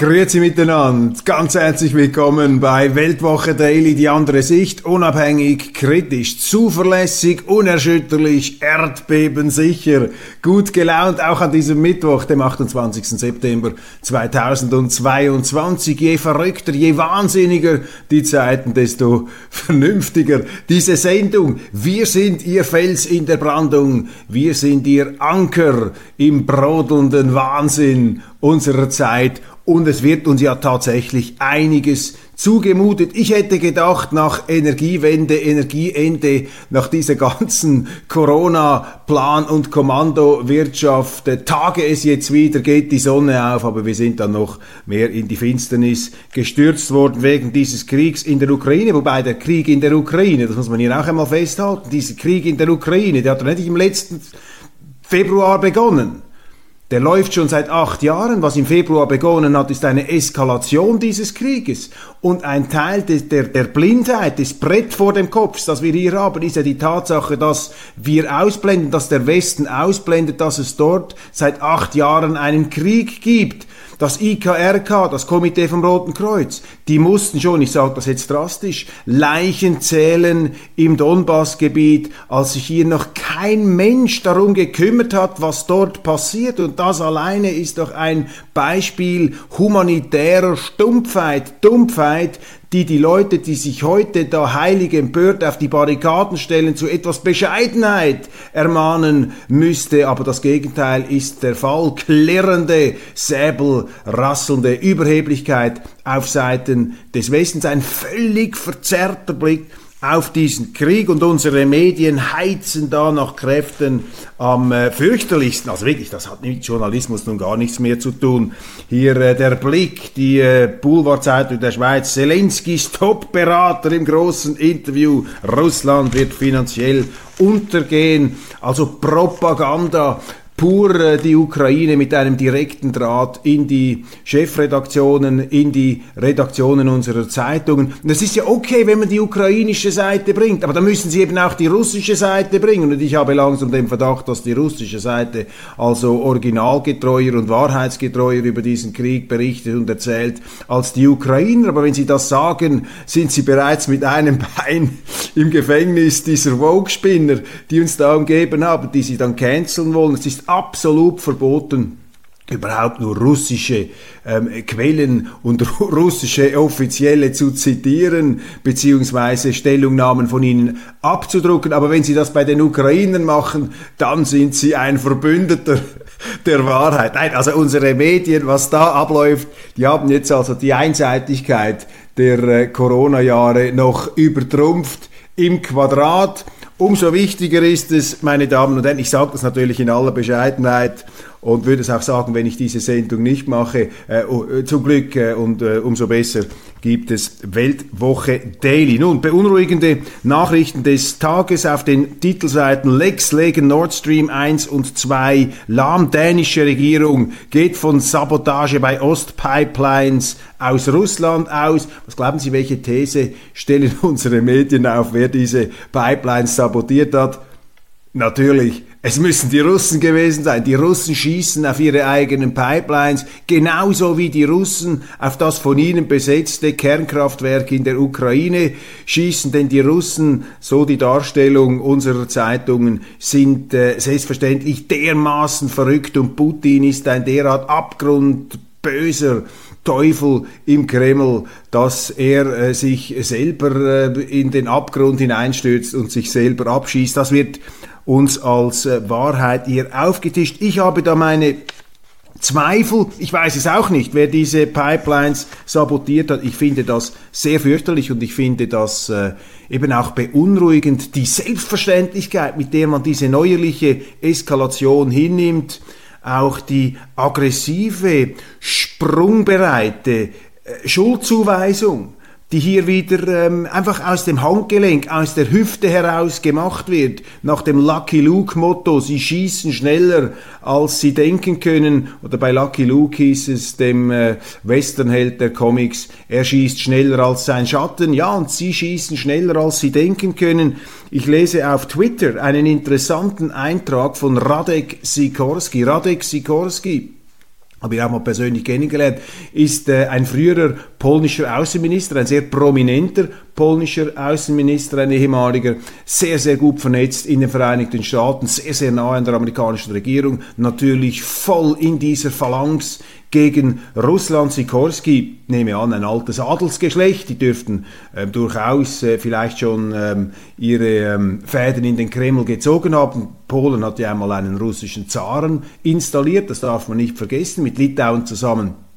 Grüezi miteinander, ganz herzlich willkommen bei Weltwoche Daily, die andere Sicht, unabhängig, kritisch, zuverlässig, unerschütterlich, erdbebensicher, gut gelaunt, auch an diesem Mittwoch, dem 28. September 2022. Je verrückter, je wahnsinniger die Zeiten, desto vernünftiger diese Sendung. Wir sind Ihr Fels in der Brandung, wir sind Ihr Anker im brodelnden Wahnsinn unserer Zeit und es wird uns ja tatsächlich einiges zugemutet. Ich hätte gedacht, nach Energiewende, Energieende, nach dieser ganzen Corona-Plan- und Kommandowirtschaft, äh, tage es jetzt wieder, geht die Sonne auf, aber wir sind dann noch mehr in die Finsternis gestürzt worden wegen dieses Kriegs in der Ukraine, wobei der Krieg in der Ukraine, das muss man hier auch einmal festhalten, dieser Krieg in der Ukraine, der hat nicht im letzten Februar begonnen der läuft schon seit acht Jahren. Was im Februar begonnen hat, ist eine Eskalation dieses Krieges. Und ein Teil der, der, der Blindheit, des Brett vor dem Kopf, das wir hier haben, ist ja die Tatsache, dass wir ausblenden, dass der Westen ausblendet, dass es dort seit acht Jahren einen Krieg gibt. Das IKRK, das Komitee vom Roten Kreuz, die mussten schon, ich sage das jetzt drastisch, Leichen zählen im Donbassgebiet, als sich hier noch kein Mensch darum gekümmert hat, was dort passiert. Und das alleine ist doch ein Beispiel humanitärer Stumpfheit, Dumpfheit, die die Leute, die sich heute da heilig empört auf die Barrikaden stellen, zu etwas Bescheidenheit ermahnen müsste. Aber das Gegenteil ist der Fall. Klirrende, säbelrasselnde Überheblichkeit auf Seiten des Westens. Ein völlig verzerrter Blick auf diesen Krieg und unsere Medien heizen da nach Kräften am äh, fürchterlichsten. Also wirklich, das hat mit Journalismus nun gar nichts mehr zu tun. Hier äh, der Blick, die äh, Boulevardzeitung der Schweiz, Zelenskis Top-Berater im großen Interview, Russland wird finanziell untergehen. Also Propaganda pur äh, die Ukraine mit einem direkten Draht in die Chefredaktionen, in die Redaktionen unserer Zeitungen. Das ist ja okay, wenn man die ukrainische Seite bringt, aber dann müssen sie eben auch die russische Seite bringen. Und ich habe langsam den Verdacht, dass die russische Seite also originalgetreuer und wahrheitsgetreuer über diesen Krieg berichtet und erzählt als die Ukrainer. Aber wenn sie das sagen, sind sie bereits mit einem Bein im Gefängnis dieser Vogue-Spinner, die uns da umgeben haben, die sie dann canceln wollen. Es ist absolut verboten, überhaupt nur russische ähm, Quellen und russische Offizielle zu zitieren, beziehungsweise Stellungnahmen von ihnen abzudrucken. Aber wenn sie das bei den Ukrainern machen, dann sind sie ein Verbündeter der Wahrheit. Nein, also unsere Medien, was da abläuft, die haben jetzt also die Einseitigkeit der äh, Corona-Jahre noch übertrumpft im Quadrat. Umso wichtiger ist es, meine Damen und Herren, ich sage das natürlich in aller Bescheidenheit und würde es auch sagen, wenn ich diese Sendung nicht mache, äh, äh zum Glück äh, und äh, umso besser gibt es Weltwoche Daily. Nun, beunruhigende Nachrichten des Tages auf den Titelseiten Lex legen Nord Stream 1 und 2, lahm dänische Regierung, geht von Sabotage bei Ostpipelines aus Russland aus. Was glauben Sie, welche These stellen unsere Medien auf, wer diese Pipelines sabotiert hat? Natürlich es müssen die Russen gewesen sein. Die Russen schießen auf ihre eigenen Pipelines, genauso wie die Russen auf das von ihnen besetzte Kernkraftwerk in der Ukraine schießen, denn die Russen, so die Darstellung unserer Zeitungen, sind äh, selbstverständlich dermaßen verrückt und Putin ist ein derart abgrundböser Teufel im Kreml, dass er äh, sich selber äh, in den Abgrund hineinstürzt und sich selber abschießt. Das wird uns als äh, Wahrheit hier aufgetischt. Ich habe da meine Zweifel, ich weiß es auch nicht, wer diese Pipelines sabotiert hat. Ich finde das sehr fürchterlich und ich finde das äh, eben auch beunruhigend, die Selbstverständlichkeit, mit der man diese neuerliche Eskalation hinnimmt, auch die aggressive, sprungbereite äh, Schuldzuweisung die hier wieder ähm, einfach aus dem Handgelenk, aus der Hüfte heraus gemacht wird, nach dem Lucky Luke Motto, sie schießen schneller, als sie denken können, oder bei Lucky Luke hieß es, dem äh, Westernheld der Comics, er schießt schneller als sein Schatten, ja, und sie schießen schneller, als sie denken können. Ich lese auf Twitter einen interessanten Eintrag von Radek Sikorski. Radek Sikorski habe ich auch mal persönlich kennengelernt, ist äh, ein früherer polnischer Außenminister, ein sehr prominenter polnischer Außenminister, ein ehemaliger, sehr, sehr gut vernetzt in den Vereinigten Staaten, sehr, sehr nah an der amerikanischen Regierung, natürlich voll in dieser Phalanx gegen Russland. Sikorski, nehme an, ein altes Adelsgeschlecht, die dürften äh, durchaus äh, vielleicht schon ähm, ihre ähm, Fäden in den Kreml gezogen haben. Polen hat ja einmal einen russischen Zaren installiert, das darf man nicht vergessen, mit Litauen zusammen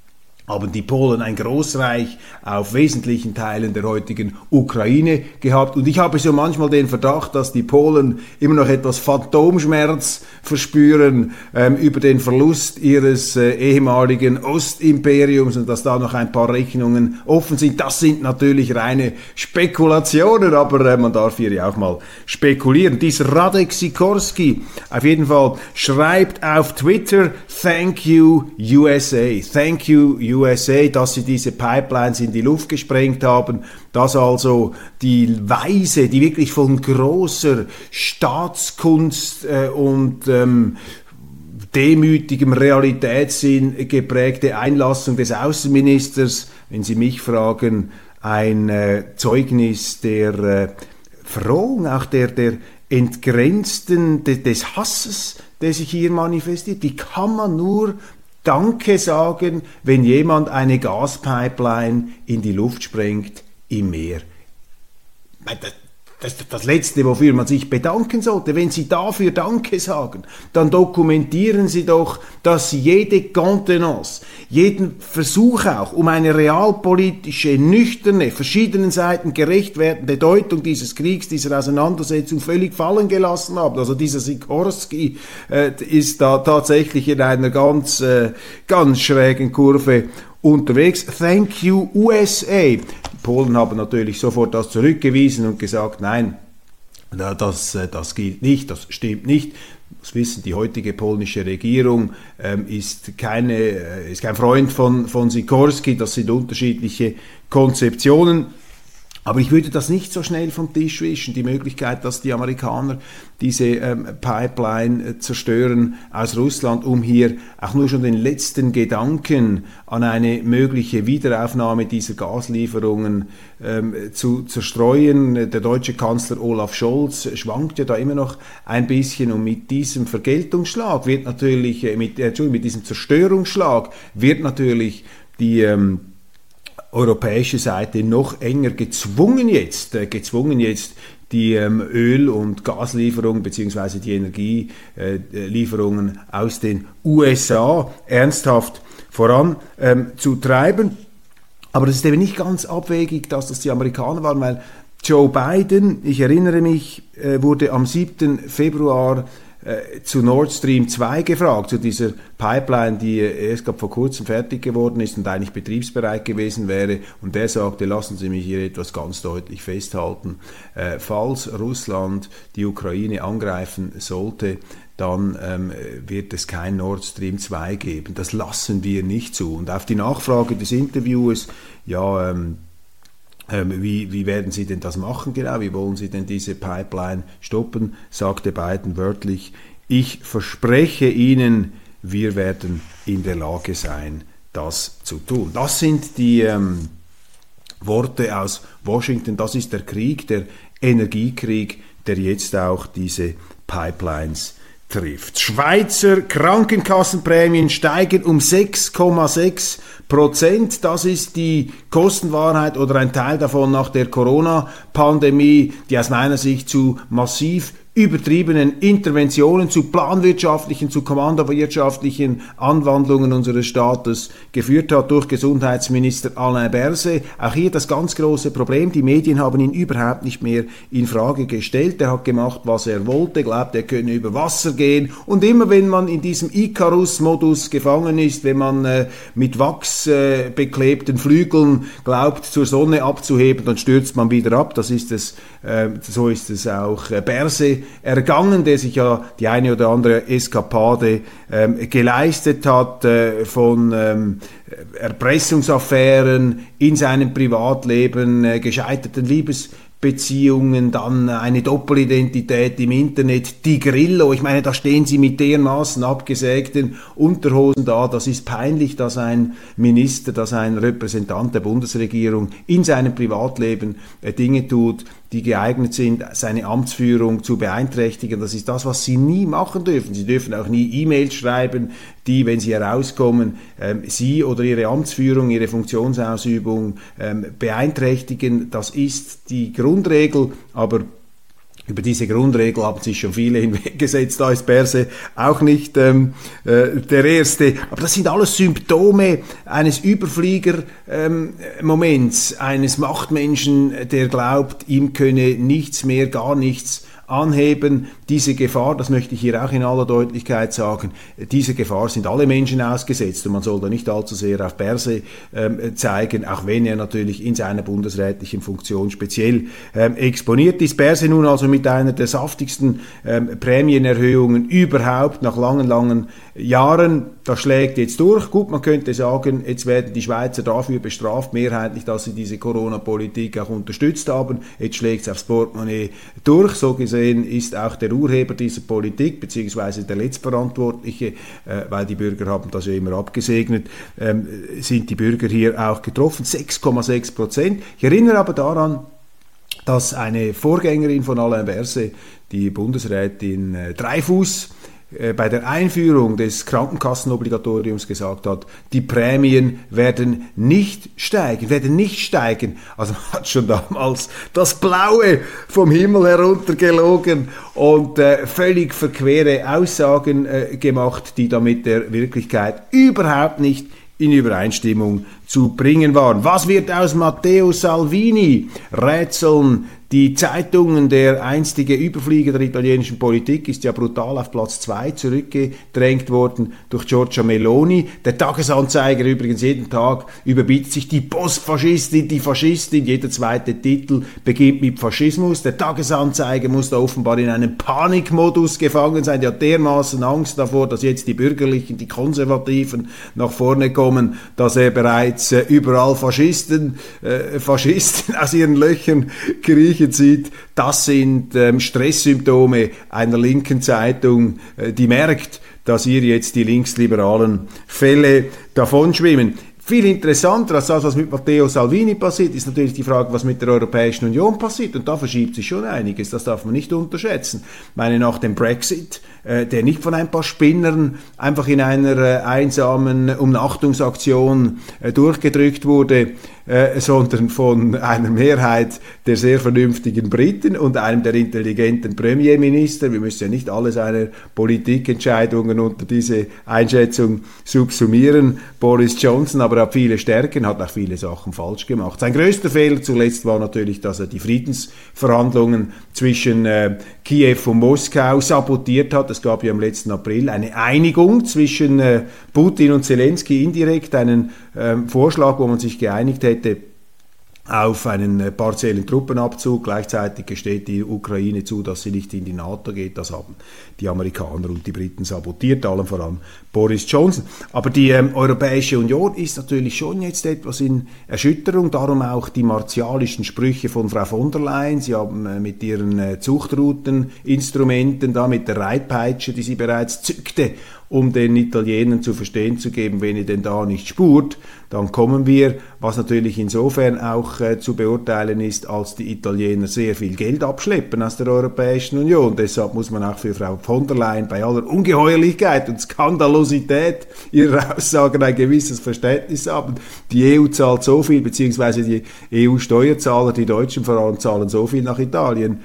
haben die Polen ein Großreich auf wesentlichen Teilen der heutigen Ukraine gehabt. Und ich habe so manchmal den Verdacht, dass die Polen immer noch etwas Phantomschmerz verspüren ähm, über den Verlust ihres äh, ehemaligen Ostimperiums und dass da noch ein paar Rechnungen offen sind. Das sind natürlich reine Spekulationen, aber äh, man darf hier ja auch mal spekulieren. Dieser Radek Sikorski auf jeden Fall schreibt auf Twitter, thank you USA, thank you USA. USA, dass sie diese Pipelines in die Luft gesprengt haben, dass also die Weise, die wirklich von großer Staatskunst äh, und ähm, demütigem Realitätssinn geprägte Einlassung des Außenministers, wenn Sie mich fragen, ein äh, Zeugnis der äh, Verrohung, auch der, der entgrenzten, de, des Hasses, der sich hier manifestiert. Wie kann man nur Danke sagen, wenn jemand eine Gaspipeline in die Luft sprengt im Meer. Das ist das Letzte, wofür man sich bedanken sollte. Wenn Sie dafür Danke sagen, dann dokumentieren Sie doch, dass Sie jede Kontenance, jeden Versuch auch, um eine realpolitische, nüchterne, verschiedenen Seiten gerecht werdende Deutung dieses Kriegs, dieser Auseinandersetzung völlig fallen gelassen haben. Also dieser Sikorski äh, ist da tatsächlich in einer ganz, äh, ganz schrägen Kurve unterwegs. Thank you USA. Polen haben natürlich sofort das zurückgewiesen und gesagt, nein, das, äh, das gilt nicht, das stimmt nicht. Das wissen, die heutige polnische Regierung ähm, ist, keine, äh, ist kein Freund von, von Sikorski, das sind unterschiedliche Konzeptionen. Aber ich würde das nicht so schnell vom Tisch wischen, die Möglichkeit, dass die Amerikaner diese ähm, Pipeline äh, zerstören aus Russland, um hier auch nur schon den letzten Gedanken an eine mögliche Wiederaufnahme dieser Gaslieferungen ähm, zu zerstreuen. Der deutsche Kanzler Olaf Scholz schwankt ja da immer noch ein bisschen und mit diesem Vergeltungsschlag wird natürlich, äh, mit, äh, mit diesem Zerstörungsschlag wird natürlich die ähm, europäische Seite noch enger gezwungen jetzt, äh, gezwungen jetzt die ähm, Öl- und Gaslieferungen bzw. die Energielieferungen äh, aus den USA ernsthaft voranzutreiben. Ähm, Aber es ist eben nicht ganz abwegig, dass das die Amerikaner waren, weil Joe Biden, ich erinnere mich, äh, wurde am 7. Februar äh, zu Nord Stream 2 gefragt, zu dieser Pipeline, die erst vor kurzem fertig geworden ist und eigentlich betriebsbereit gewesen wäre. Und der sagte, lassen Sie mich hier etwas ganz deutlich festhalten. Äh, falls Russland die Ukraine angreifen sollte, dann ähm, wird es kein Nord Stream 2 geben. Das lassen wir nicht zu. Und auf die Nachfrage des Interviewers, ja, ähm, wie, wie, werden Sie denn das machen genau? Wie wollen Sie denn diese Pipeline stoppen? sagte Biden wörtlich. Ich verspreche Ihnen, wir werden in der Lage sein, das zu tun. Das sind die ähm, Worte aus Washington. Das ist der Krieg, der Energiekrieg, der jetzt auch diese Pipelines trifft. Schweizer Krankenkassenprämien steigen um 6,6 Prozent. Das ist die Kostenwahrheit oder ein Teil davon nach der Corona-Pandemie, die aus meiner Sicht zu massiv übertriebenen Interventionen zu planwirtschaftlichen, zu kommandowirtschaftlichen Anwandlungen unseres Staates geführt hat durch Gesundheitsminister Alain Berset. Auch hier das ganz große Problem, die Medien haben ihn überhaupt nicht mehr in Frage gestellt. Er hat gemacht, was er wollte, glaubt, er könne über Wasser gehen und immer wenn man in diesem Icarus-Modus gefangen ist, wenn man äh, mit Wachs äh, beklebten Flügeln glaubt, zur Sonne abzuheben, dann stürzt man wieder ab. Das ist es, äh, so ist es auch äh, Berse ergangen, der sich ja die eine oder andere Eskapade ähm, geleistet hat äh, von ähm, Erpressungsaffären in seinem Privatleben, äh, gescheiterten Liebes Beziehungen, dann eine Doppelidentität im Internet, die Grillo, ich meine, da stehen sie mit dermaßen abgesägten Unterhosen da, das ist peinlich, dass ein Minister, dass ein Repräsentant der Bundesregierung in seinem Privatleben äh, Dinge tut, die geeignet sind, seine Amtsführung zu beeinträchtigen. Das ist das, was Sie nie machen dürfen. Sie dürfen auch nie E-Mails schreiben, die, wenn sie herauskommen, ähm, Sie oder Ihre Amtsführung, Ihre Funktionsausübung ähm, beeinträchtigen. Das ist die Grundregel, aber über diese Grundregel haben sich schon viele hinweggesetzt, da ist Berse auch nicht ähm, äh, der Erste. Aber das sind alles Symptome eines Überflieger-Moments, ähm, eines Machtmenschen, der glaubt, ihm könne nichts mehr, gar nichts anheben. Diese Gefahr, das möchte ich hier auch in aller Deutlichkeit sagen, diese Gefahr sind alle Menschen ausgesetzt und man soll da nicht allzu sehr auf Berse ähm, zeigen, auch wenn er natürlich in seiner bundesrätlichen Funktion speziell ähm, exponiert ist. Berse nun also mit einer der saftigsten ähm, Prämienerhöhungen überhaupt nach langen, langen Jahren, das schlägt jetzt durch. Gut, man könnte sagen, jetzt werden die Schweizer dafür bestraft, mehrheitlich, dass sie diese Corona-Politik auch unterstützt haben. Jetzt schlägt es aufs Portemonnaie durch. So gesehen ist auch der Urheber dieser Politik, beziehungsweise der Letztverantwortliche, äh, weil die Bürger haben das ja immer abgesegnet, ähm, sind die Bürger hier auch getroffen. 6,6 Prozent. Ich erinnere aber daran, dass eine Vorgängerin von Alain Berset, die Bundesrätin äh, Dreifuß, bei der Einführung des Krankenkassenobligatoriums gesagt hat, die Prämien werden nicht steigen, werden nicht steigen. Also man hat schon damals das Blaue vom Himmel heruntergelogen und äh, völlig verquere Aussagen äh, gemacht, die damit der Wirklichkeit überhaupt nicht in Übereinstimmung zu bringen waren. Was wird aus Matteo Salvini? Rätseln die Zeitungen, der einstige Überflieger der italienischen Politik, ist ja brutal auf Platz 2 zurückgedrängt worden durch Giorgia Meloni. Der Tagesanzeiger übrigens jeden Tag überbietet sich die Postfaschistin, die Faschistin. Jeder zweite Titel beginnt mit Faschismus. Der Tagesanzeiger muss da offenbar in einem Panikmodus gefangen sein. Der hat dermaßen Angst davor, dass jetzt die Bürgerlichen, die Konservativen nach vorne kommen, dass er bereits äh, überall Faschisten, äh, Faschisten aus ihren Löchern kriechen Medien sieht, das sind ähm, Stresssymptome einer linken Zeitung, äh, die merkt, dass ihr jetzt die linksliberalen Fälle davonschwimmen. Viel interessanter als das, was mit Matteo Salvini passiert, ist natürlich die Frage, was mit der Europäischen Union passiert. Und da verschiebt sich schon einiges, das darf man nicht unterschätzen. Ich meine, nach dem Brexit, äh, der nicht von ein paar Spinnern einfach in einer äh, einsamen Umnachtungsaktion äh, durchgedrückt wurde, äh, sondern von einer Mehrheit der sehr vernünftigen Briten und einem der intelligenten Premierminister. Wir müssen ja nicht alle seine Politikentscheidungen unter diese Einschätzung subsumieren. Boris Johnson aber hat viele Stärken, hat auch viele Sachen falsch gemacht. Sein größter Fehler zuletzt war natürlich, dass er die Friedensverhandlungen zwischen äh, Kiew und Moskau sabotiert hat. Es gab ja im letzten April eine Einigung zwischen äh, Putin und Zelensky indirekt, einen ähm, Vorschlag, wo man sich geeinigt hätte, auf einen äh, partiellen Truppenabzug. Gleichzeitig gesteht die Ukraine zu, dass sie nicht in die NATO geht. Das haben die Amerikaner und die Briten sabotiert, allem voran Boris Johnson. Aber die ähm, Europäische Union ist natürlich schon jetzt etwas in Erschütterung, darum auch die martialischen Sprüche von Frau von der Leyen. Sie haben äh, mit ihren äh, Zuchtrouteninstrumenten da, mit der Reitpeitsche, die sie bereits zückte, um den Italienern zu verstehen zu geben, wenn ihr denn da nicht spurt, dann kommen wir, was natürlich insofern auch äh, zu beurteilen ist, als die Italiener sehr viel Geld abschleppen aus der Europäischen Union. Deshalb muss man auch für Frau von der Leyen bei aller Ungeheuerlichkeit und Skandalosität ihrer Aussagen ein gewisses Verständnis haben. Die EU zahlt so viel, beziehungsweise die EU-Steuerzahler, die Deutschen vor allem, zahlen so viel nach Italien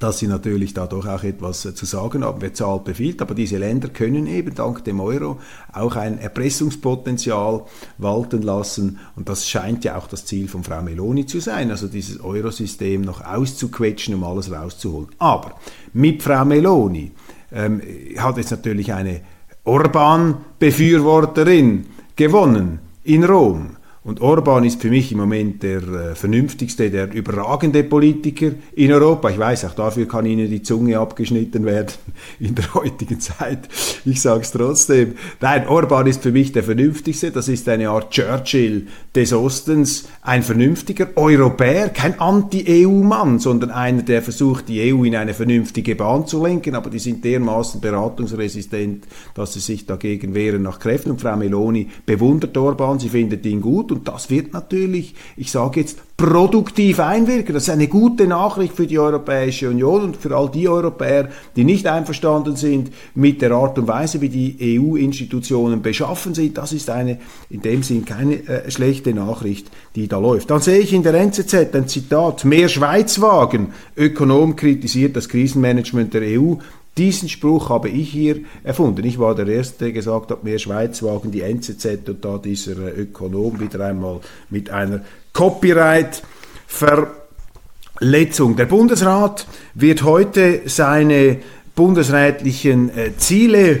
dass sie natürlich da doch auch etwas äh, zu sagen haben. Wer zahlt, befiehlt. Aber diese Länder können eben dank dem Euro auch ein Erpressungspotenzial walten lassen. Und das scheint ja auch das Ziel von Frau Meloni zu sein, also dieses Eurosystem noch auszuquetschen, um alles rauszuholen. Aber mit Frau Meloni ähm, hat jetzt natürlich eine Orban-Befürworterin gewonnen in Rom. Und Orban ist für mich im Moment der äh, vernünftigste, der überragende Politiker in Europa. Ich weiß, auch dafür kann Ihnen die Zunge abgeschnitten werden in der heutigen Zeit. Ich sage es trotzdem. Nein, Orban ist für mich der vernünftigste. Das ist eine Art Churchill des Ostens. Ein vernünftiger Europäer, kein Anti-EU-Mann, sondern einer, der versucht, die EU in eine vernünftige Bahn zu lenken. Aber die sind dermaßen beratungsresistent, dass sie sich dagegen wehren nach Kräften. Und Frau Meloni bewundert Orban, sie findet ihn gut und das wird natürlich, ich sage jetzt, produktiv einwirken. Das ist eine gute Nachricht für die Europäische Union und für all die Europäer, die nicht einverstanden sind mit der Art und Weise, wie die EU-Institutionen beschaffen sind. Das ist eine in dem Sinn keine äh, schlechte Nachricht, die da läuft. Dann sehe ich in der NZZ ein Zitat, mehr Schweizwagen. Ökonom kritisiert das Krisenmanagement der EU. Diesen Spruch habe ich hier erfunden. Ich war der Erste, der gesagt hat, mehr Schweizwagen, die NZZ und da dieser äh, Ökonom wieder einmal mit einer Copyright-Verletzung. Der Bundesrat wird heute seine bundesrätlichen äh, Ziele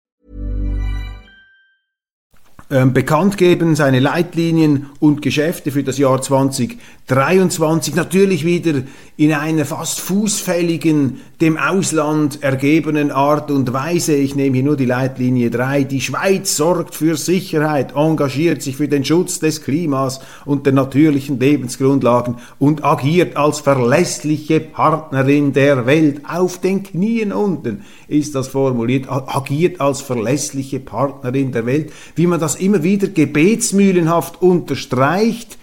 ähm, bekannt geben, seine Leitlinien und Geschäfte für das Jahr 2023. Natürlich wieder in einer fast fußfälligen, dem Ausland ergebenen Art und Weise. Ich nehme hier nur die Leitlinie 3. Die Schweiz sorgt für Sicherheit, engagiert sich für den Schutz des Klimas und der natürlichen Lebensgrundlagen und agiert als verlässliche Partnerin der Welt. Auf den Knien unten ist das formuliert, agiert als verlässliche Partnerin der Welt. Wie man das immer wieder gebetsmühlenhaft unterstreicht,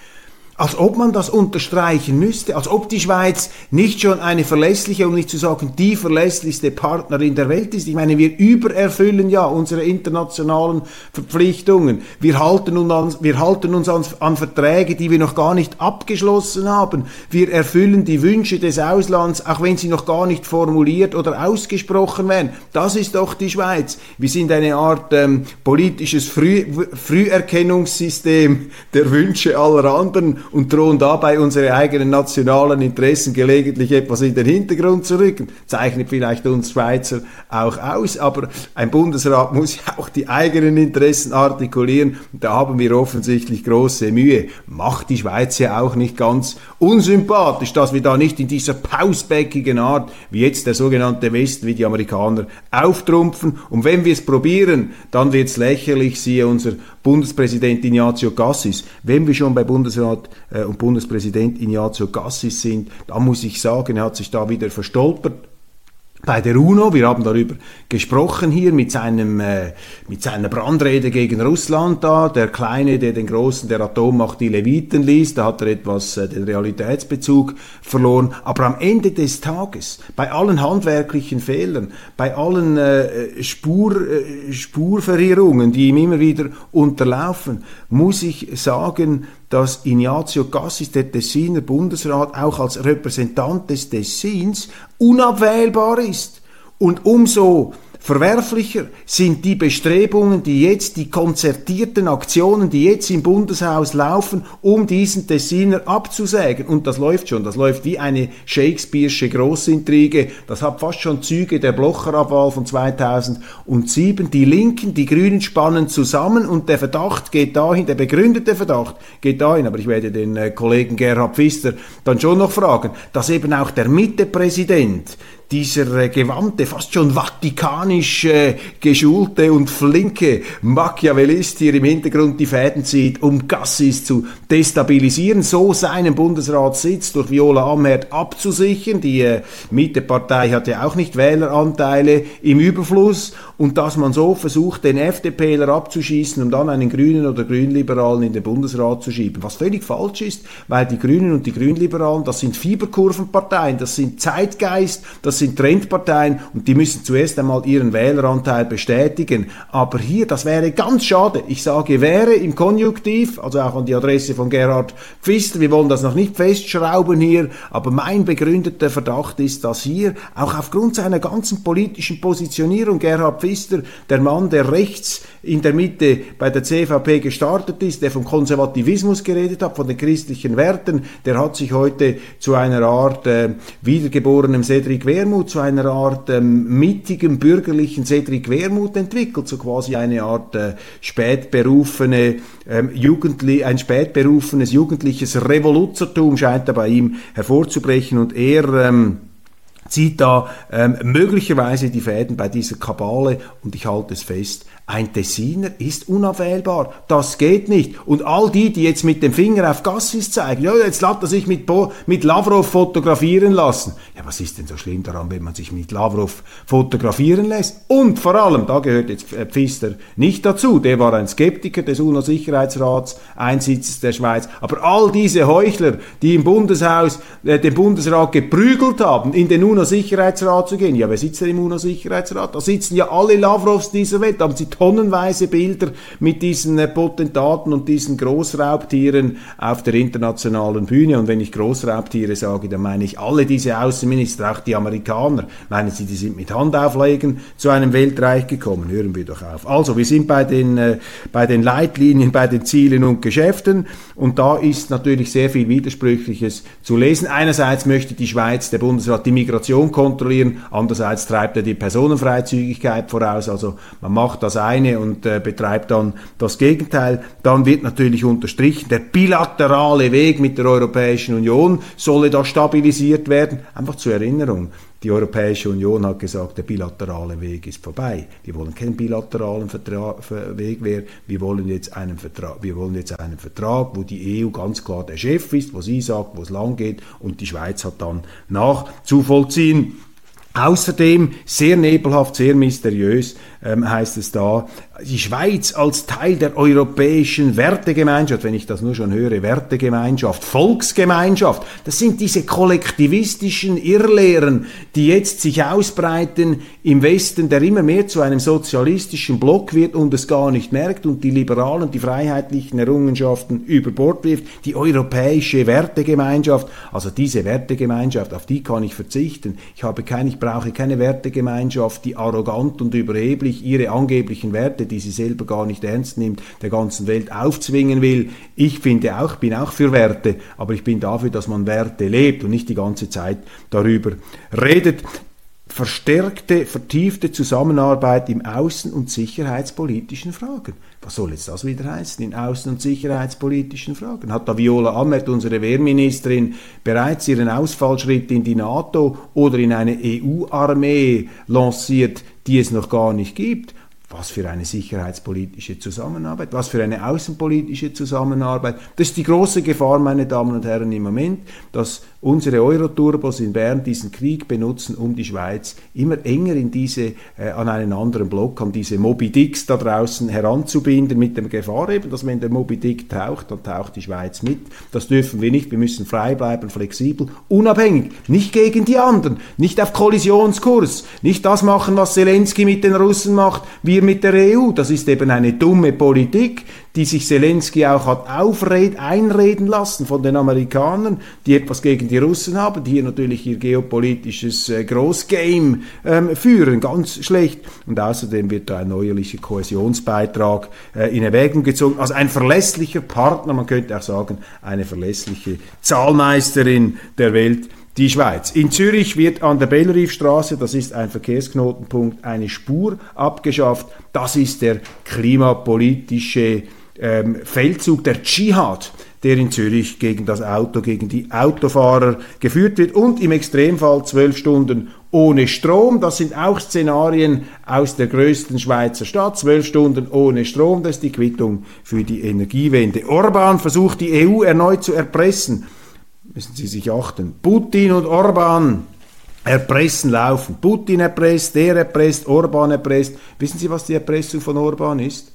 als ob man das unterstreichen müsste, als ob die Schweiz nicht schon eine verlässliche, um nicht zu sagen die verlässlichste Partnerin der Welt ist. Ich meine, wir übererfüllen ja unsere internationalen Verpflichtungen. Wir halten uns an, wir halten uns an, an Verträge, die wir noch gar nicht abgeschlossen haben. Wir erfüllen die Wünsche des Auslands, auch wenn sie noch gar nicht formuliert oder ausgesprochen werden. Das ist doch die Schweiz. Wir sind eine Art ähm, politisches Früh, Früherkennungssystem der Wünsche aller anderen und drohen dabei unsere eigenen nationalen Interessen gelegentlich etwas in den Hintergrund zu rücken. Zeichnet vielleicht uns Schweizer auch aus, aber ein Bundesrat muss ja auch die eigenen Interessen artikulieren da haben wir offensichtlich große Mühe. Macht die Schweiz ja auch nicht ganz unsympathisch, dass wir da nicht in dieser pausbäckigen Art, wie jetzt der sogenannte Westen, wie die Amerikaner, auftrumpfen und wenn wir es probieren, dann wird es lächerlich, siehe unser Bundespräsident Ignazio Cassis. Wenn wir schon bei Bundesrat äh, und Bundespräsident Ignazio Cassis sind, da muss ich sagen, er hat sich da wieder verstolpert bei der UNO. Wir haben darüber gesprochen hier mit, seinem, äh, mit seiner Brandrede gegen Russland da. Der Kleine, der den Großen der Atommacht die Leviten ließ, da hat er etwas äh, den Realitätsbezug verloren. Aber am Ende des Tages, bei allen handwerklichen Fehlern, bei allen äh, Spur, äh, Spurverirrungen, die ihm immer wieder unterlaufen, muss ich sagen, dass Ignazio Cassis, der Tessiner Bundesrat, auch als Repräsentant des Tessins unabwählbar ist. Und umso verwerflicher sind die Bestrebungen, die jetzt, die konzertierten Aktionen, die jetzt im Bundeshaus laufen, um diesen Tessiner abzusägen. Und das läuft schon, das läuft wie eine Shakespeare'sche Großintrige. Das hat fast schon Züge der Blocherabwahl von 2007. Die Linken, die Grünen spannen zusammen und der Verdacht geht dahin, der begründete Verdacht geht dahin, aber ich werde den äh, Kollegen Gerhard Pfister dann schon noch fragen, dass eben auch der Mitte-Präsident dieser äh, gewandte, fast schon vatikanisch äh, geschulte und flinke Machiavellist hier im Hintergrund die Fäden zieht, um Gassis zu destabilisieren, so seinen Bundesratssitz durch Viola Amherd abzusichern. Die äh, Mittepartei hat ja auch nicht Wähleranteile im Überfluss und dass man so versucht, den FDPler abzuschießen, um dann einen Grünen oder Grünliberalen in den Bundesrat zu schieben. Was völlig falsch ist, weil die Grünen und die Grünliberalen, das sind Fieberkurvenparteien, das sind Zeitgeist, das sind Trendparteien und die müssen zuerst einmal ihren Wähleranteil bestätigen. Aber hier, das wäre ganz schade. Ich sage wäre im Konjunktiv, also auch an die Adresse von Gerhard Pfister. Wir wollen das noch nicht festschrauben hier, aber mein begründeter Verdacht ist, dass hier auch aufgrund seiner ganzen politischen Positionierung Gerhard Pfister, der Mann, der rechts in der Mitte bei der CVP gestartet ist, der vom Konservativismus geredet hat, von den christlichen Werten, der hat sich heute zu einer Art äh, wiedergeborenem Cedric Wermuth, zu einer Art ähm, mittigen bürgerlichen Cedric Wermuth entwickelt, so quasi eine Art äh, spätberufene ähm, Jugendli ein spätberufenes jugendliches Revoluzertum scheint da bei ihm hervorzubrechen und er ähm, zieht da ähm, möglicherweise die Fäden bei dieser Kabale und ich halte es fest, ein Tessiner ist unabwählbar. Das geht nicht. Und all die, die jetzt mit dem Finger auf Gassis zeigen, ja, jetzt lässt er sich mit, Bo mit Lavrov fotografieren lassen. Ja, was ist denn so schlimm daran, wenn man sich mit Lavrov fotografieren lässt? Und vor allem, da gehört jetzt Pfister nicht dazu, der war ein Skeptiker des UNO-Sicherheitsrats, Einsitzes der Schweiz. Aber all diese Heuchler, die im Bundeshaus äh, den Bundesrat geprügelt haben, in den UNO-Sicherheitsrat zu gehen, ja, wer sitzt denn im UNO-Sicherheitsrat? Da sitzen ja alle Lavrovs dieser Welt, haben sie tonnenweise Bilder mit diesen äh, Potentaten und diesen Großraubtieren auf der internationalen Bühne. Und wenn ich Großraubtiere sage, dann meine ich alle diese Außenminister, auch die Amerikaner. Meinen Sie, die sind mit Handauflegen zu einem Weltreich gekommen? Hören wir doch auf. Also, wir sind bei den, äh, bei den Leitlinien, bei den Zielen und Geschäften. Und da ist natürlich sehr viel Widersprüchliches zu lesen. Einerseits möchte die Schweiz, der Bundesrat, die Migration kontrollieren. Andererseits treibt er die Personenfreizügigkeit voraus. Also, man macht das eine und äh, betreibt dann das Gegenteil. Dann wird natürlich unterstrichen, der bilaterale Weg mit der Europäischen Union solle da stabilisiert werden. Einfach zur Erinnerung. Die Europäische Union hat gesagt, der bilaterale Weg ist vorbei. Wir wollen keinen bilateralen Vertrag, Weg mehr. Wir wollen jetzt einen Vertrag, wir wollen jetzt einen Vertrag, wo die EU ganz klar der Chef ist, wo sie sagt, wo es lang geht und die Schweiz hat dann nachzuvollziehen. Außerdem sehr nebelhaft, sehr mysteriös ähm, heißt es da, die Schweiz als Teil der europäischen Wertegemeinschaft, wenn ich das nur schon höre, Wertegemeinschaft, Volksgemeinschaft, das sind diese kollektivistischen Irrlehren, die jetzt sich ausbreiten im Westen, der immer mehr zu einem sozialistischen Block wird und es gar nicht merkt und die liberalen, die freiheitlichen Errungenschaften über Bord wirft, die europäische Wertegemeinschaft, also diese Wertegemeinschaft, auf die kann ich verzichten. Ich habe keine, ich brauche keine Wertegemeinschaft, die arrogant und überheblich ihre angeblichen Werte die sie selber gar nicht ernst nimmt, der ganzen Welt aufzwingen will. Ich finde auch, bin auch für Werte, aber ich bin dafür, dass man Werte lebt und nicht die ganze Zeit darüber redet verstärkte, vertiefte Zusammenarbeit im außen- und sicherheitspolitischen Fragen. Was soll jetzt das wieder heißen in außen- und sicherheitspolitischen Fragen? Hat da Viola Amert, unsere Wehrministerin, bereits ihren Ausfallschritt in die NATO oder in eine EU-Armee lanciert, die es noch gar nicht gibt? Was für eine sicherheitspolitische Zusammenarbeit, was für eine außenpolitische Zusammenarbeit. Das ist die große Gefahr, meine Damen und Herren, im Moment, dass unsere Euroturbos in Bern diesen Krieg benutzen, um die Schweiz immer enger in diese, äh, an einen anderen Block, an diese Moby Dicks da draußen heranzubinden, mit der Gefahr eben, dass wenn der Moby Dick taucht, dann taucht die Schweiz mit. Das dürfen wir nicht. Wir müssen frei bleiben, flexibel, unabhängig, nicht gegen die anderen, nicht auf Kollisionskurs, nicht das machen, was Zelensky mit den Russen macht, wir mit der EU. Das ist eben eine dumme Politik, die sich Zelensky auch hat aufred, einreden lassen von den Amerikanern, die etwas gegen die Russen haben, die hier natürlich ihr geopolitisches äh, Großgame ähm, führen, ganz schlecht. Und außerdem wird da ein neuerlicher Kohäsionsbeitrag äh, in Erwägung gezogen. Also ein verlässlicher Partner, man könnte auch sagen, eine verlässliche Zahlmeisterin der Welt die Schweiz. In Zürich wird an der Bellriefstraße, das ist ein Verkehrsknotenpunkt, eine Spur abgeschafft. Das ist der klimapolitische ähm, Feldzug, der Dschihad, der in Zürich gegen das Auto, gegen die Autofahrer geführt wird und im Extremfall zwölf Stunden ohne Strom. Das sind auch Szenarien aus der größten Schweizer Stadt. Zwölf Stunden ohne Strom, das ist die Quittung für die Energiewende. Orban versucht die EU erneut zu erpressen müssen Sie sich achten. Putin und Orban erpressen laufen. Putin erpresst, der erpresst, Orban erpresst. Wissen Sie, was die Erpressung von Orban ist?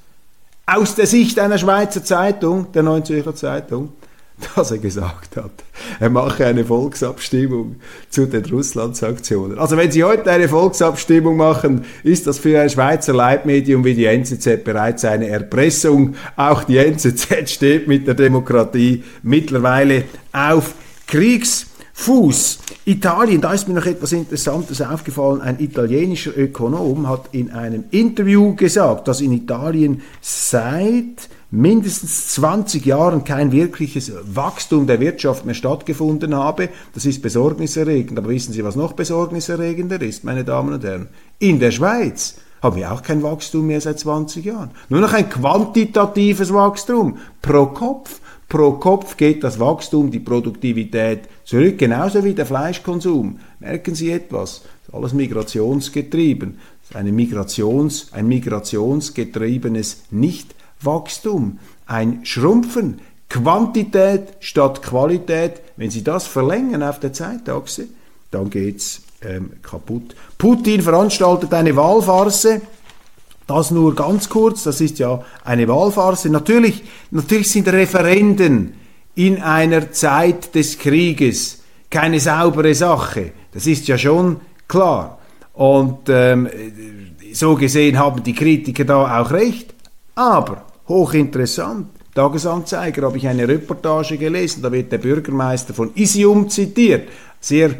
Aus der Sicht einer Schweizer Zeitung, der Neuen Zürcher Zeitung, dass er gesagt hat, er mache eine Volksabstimmung zu den Russland-Sanktionen. Also wenn Sie heute eine Volksabstimmung machen, ist das für ein Schweizer Leitmedium wie die NZZ bereits eine Erpressung. Auch die NZZ steht mit der Demokratie mittlerweile auf Kriegsfuß. Italien, da ist mir noch etwas Interessantes aufgefallen. Ein italienischer Ökonom hat in einem Interview gesagt, dass in Italien seit mindestens 20 Jahren kein wirkliches Wachstum der Wirtschaft mehr stattgefunden habe. Das ist besorgniserregend. Aber wissen Sie, was noch besorgniserregender ist, meine Damen und Herren? In der Schweiz haben wir auch kein Wachstum mehr seit 20 Jahren. Nur noch ein quantitatives Wachstum pro Kopf. Pro Kopf geht das Wachstum, die Produktivität zurück, genauso wie der Fleischkonsum. Merken Sie etwas? Alles migrationsgetrieben. Eine Migrations, ein migrationsgetriebenes Nichtwachstum, ein Schrumpfen, Quantität statt Qualität. Wenn Sie das verlängern auf der Zeitachse, dann geht's ähm, kaputt. Putin veranstaltet eine Wahlfarce. Das nur ganz kurz, das ist ja eine Wahlphase. Natürlich, natürlich sind Referenden in einer Zeit des Krieges keine saubere Sache. Das ist ja schon klar. Und ähm, so gesehen haben die Kritiker da auch recht. Aber hochinteressant. Tagesanzeiger habe ich eine Reportage gelesen, da wird der Bürgermeister von Isium zitiert. Sehr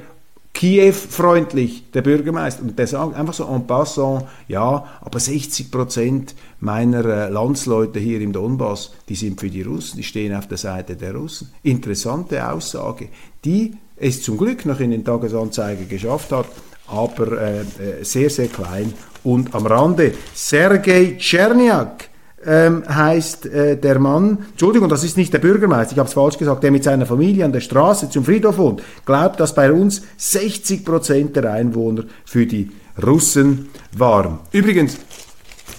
Kiew-freundlich, der Bürgermeister. Und der sagt einfach so en passant, ja, aber 60 Prozent meiner äh, Landsleute hier im Donbass, die sind für die Russen, die stehen auf der Seite der Russen. Interessante Aussage, die es zum Glück noch in den Tagesanzeiger geschafft hat, aber äh, äh sehr, sehr klein und am Rande. Sergei Tscherniak, ähm, heißt äh, der Mann, Entschuldigung, das ist nicht der Bürgermeister, ich habe es falsch gesagt, der mit seiner Familie an der Straße zum Friedhof wohnt, glaubt, dass bei uns 60 Prozent der Einwohner für die Russen waren. Übrigens,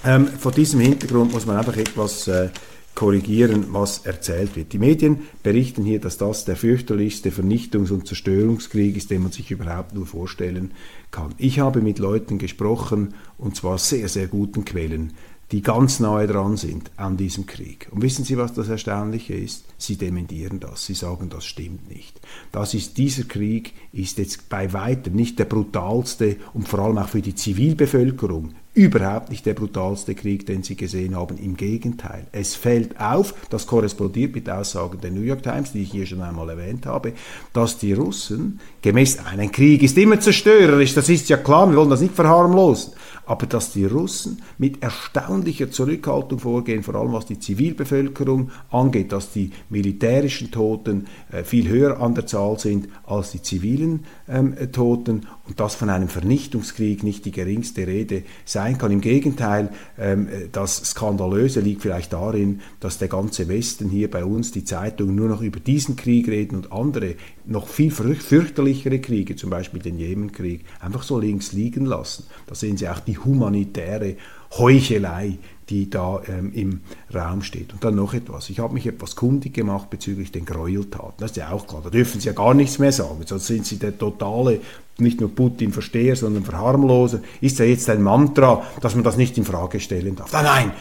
ähm, vor diesem Hintergrund muss man einfach etwas äh, korrigieren, was erzählt wird. Die Medien berichten hier, dass das der fürchterlichste Vernichtungs- und Zerstörungskrieg ist, den man sich überhaupt nur vorstellen kann. Ich habe mit Leuten gesprochen, und zwar sehr, sehr guten Quellen, die ganz nahe dran sind an diesem Krieg. Und wissen Sie, was das Erstaunliche ist? Sie dementieren das. Sie sagen, das stimmt nicht. Das ist, dieser Krieg ist jetzt bei weitem nicht der brutalste und vor allem auch für die Zivilbevölkerung überhaupt nicht der brutalste Krieg, den sie gesehen haben. Im Gegenteil. Es fällt auf, das korrespondiert mit Aussagen der New York Times, die ich hier schon einmal erwähnt habe, dass die Russen gemäß, ein Krieg ist immer zerstörerisch, das ist ja klar, wir wollen das nicht verharmlosen, aber dass die Russen mit erstaunlicher Zurückhaltung vorgehen, vor allem was die Zivilbevölkerung angeht, dass die militärischen Toten äh, viel höher an der Zahl sind als die zivilen ähm, Toten und dass von einem Vernichtungskrieg nicht die geringste Rede sein kann. Im Gegenteil, ähm, das Skandalöse liegt vielleicht darin, dass der ganze Westen hier bei uns, die Zeitungen nur noch über diesen Krieg reden und andere noch viel fürchterlichere Kriege, zum Beispiel den Jemenkrieg, einfach so links liegen lassen. Da sehen Sie auch die humanitäre Heuchelei, die da ähm, im Raum steht. Und dann noch etwas. Ich habe mich etwas kundig gemacht bezüglich den Gräueltaten. Das ist ja auch klar. Da dürfen Sie ja gar nichts mehr sagen. Sonst sind Sie der totale, nicht nur Putin-Versteher, sondern Verharmloser. Ist ja jetzt ein Mantra, dass man das nicht in Frage stellen darf. Nein, nein.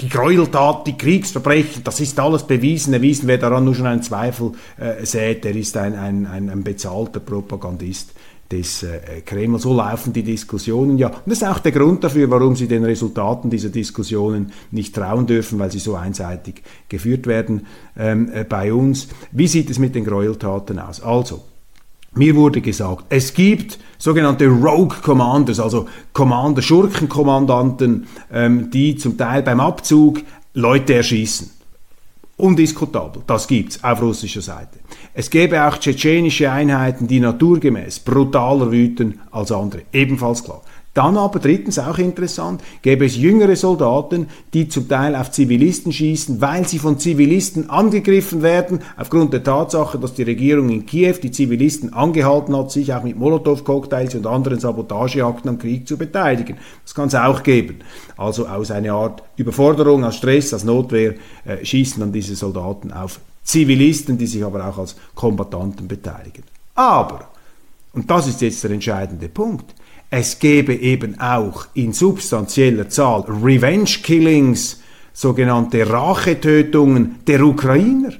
Die Gräueltat, die Kriegsverbrechen, das ist alles bewiesen. Erwiesen, wer daran nur schon einen Zweifel äh, sät, der ist ein, ein, ein, ein bezahlter Propagandist des äh, Kreml. So laufen die Diskussionen ja. Und das ist auch der Grund dafür, warum sie den Resultaten dieser Diskussionen nicht trauen dürfen, weil sie so einseitig geführt werden ähm, äh, bei uns. Wie sieht es mit den Gräueltaten aus? Also, mir wurde gesagt, es gibt sogenannte Rogue Commanders, also Commander, Schurkenkommandanten, ähm, die zum Teil beim Abzug Leute erschießen. Undiskutabel, das gibt's auf russischer Seite. Es gäbe auch tschetschenische Einheiten, die naturgemäß brutaler wüten als andere, ebenfalls klar. Dann aber drittens auch interessant, gäbe es jüngere Soldaten, die zum Teil auf Zivilisten schießen, weil sie von Zivilisten angegriffen werden, aufgrund der Tatsache, dass die Regierung in Kiew die Zivilisten angehalten hat, sich auch mit Molotow-Cocktails und anderen Sabotageakten am Krieg zu beteiligen. Das kann es auch geben. Also aus einer Art Überforderung, aus Stress, aus Notwehr äh, schießen dann diese Soldaten auf Zivilisten, die sich aber auch als Kombattanten beteiligen. Aber, und das ist jetzt der entscheidende Punkt, es gäbe eben auch in substanzieller Zahl Revenge Killings, sogenannte Rachetötungen der Ukrainer.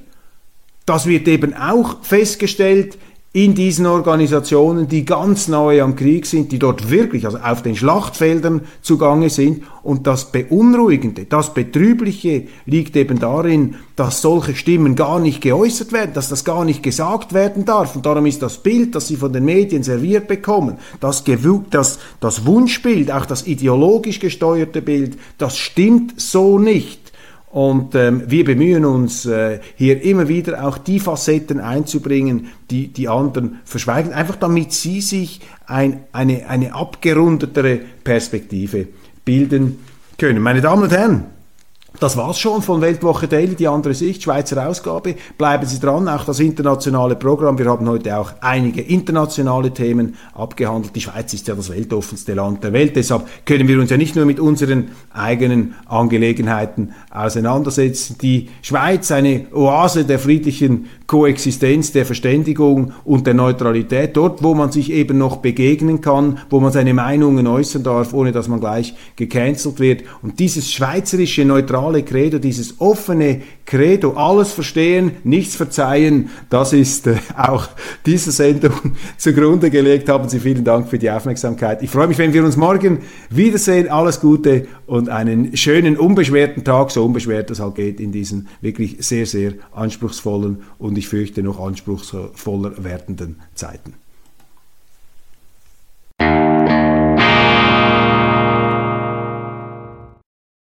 Das wird eben auch festgestellt in diesen Organisationen, die ganz nahe am Krieg sind, die dort wirklich also auf den Schlachtfeldern zugange sind. Und das Beunruhigende, das Betrübliche liegt eben darin, dass solche Stimmen gar nicht geäußert werden, dass das gar nicht gesagt werden darf. Und darum ist das Bild, das sie von den Medien serviert bekommen, das, das, das Wunschbild, auch das ideologisch gesteuerte Bild, das stimmt so nicht. Und ähm, wir bemühen uns äh, hier immer wieder auch die Facetten einzubringen, die die anderen verschweigen, einfach damit sie sich ein, eine, eine abgerundetere Perspektive bilden können. Meine Damen und Herren, das war's schon von Weltwoche Daily, die andere Sicht, Schweizer Ausgabe. Bleiben Sie dran, auch das internationale Programm. Wir haben heute auch einige internationale Themen abgehandelt. Die Schweiz ist ja das weltoffenste Land der Welt. Deshalb können wir uns ja nicht nur mit unseren eigenen Angelegenheiten auseinandersetzen. Die Schweiz, eine Oase der friedlichen Koexistenz, der Verständigung und der Neutralität. Dort, wo man sich eben noch begegnen kann, wo man seine Meinungen äußern darf, ohne dass man gleich gecancelt wird. Und dieses schweizerische Neutral zentrale Credo, dieses offene Credo, alles verstehen, nichts verzeihen, das ist äh, auch dieser Sendung zugrunde gelegt. Haben Sie vielen Dank für die Aufmerksamkeit. Ich freue mich, wenn wir uns morgen wiedersehen. Alles Gute und einen schönen, unbeschwerten Tag, so unbeschwert es halt geht in diesen wirklich sehr, sehr anspruchsvollen und ich fürchte noch anspruchsvoller werdenden Zeiten.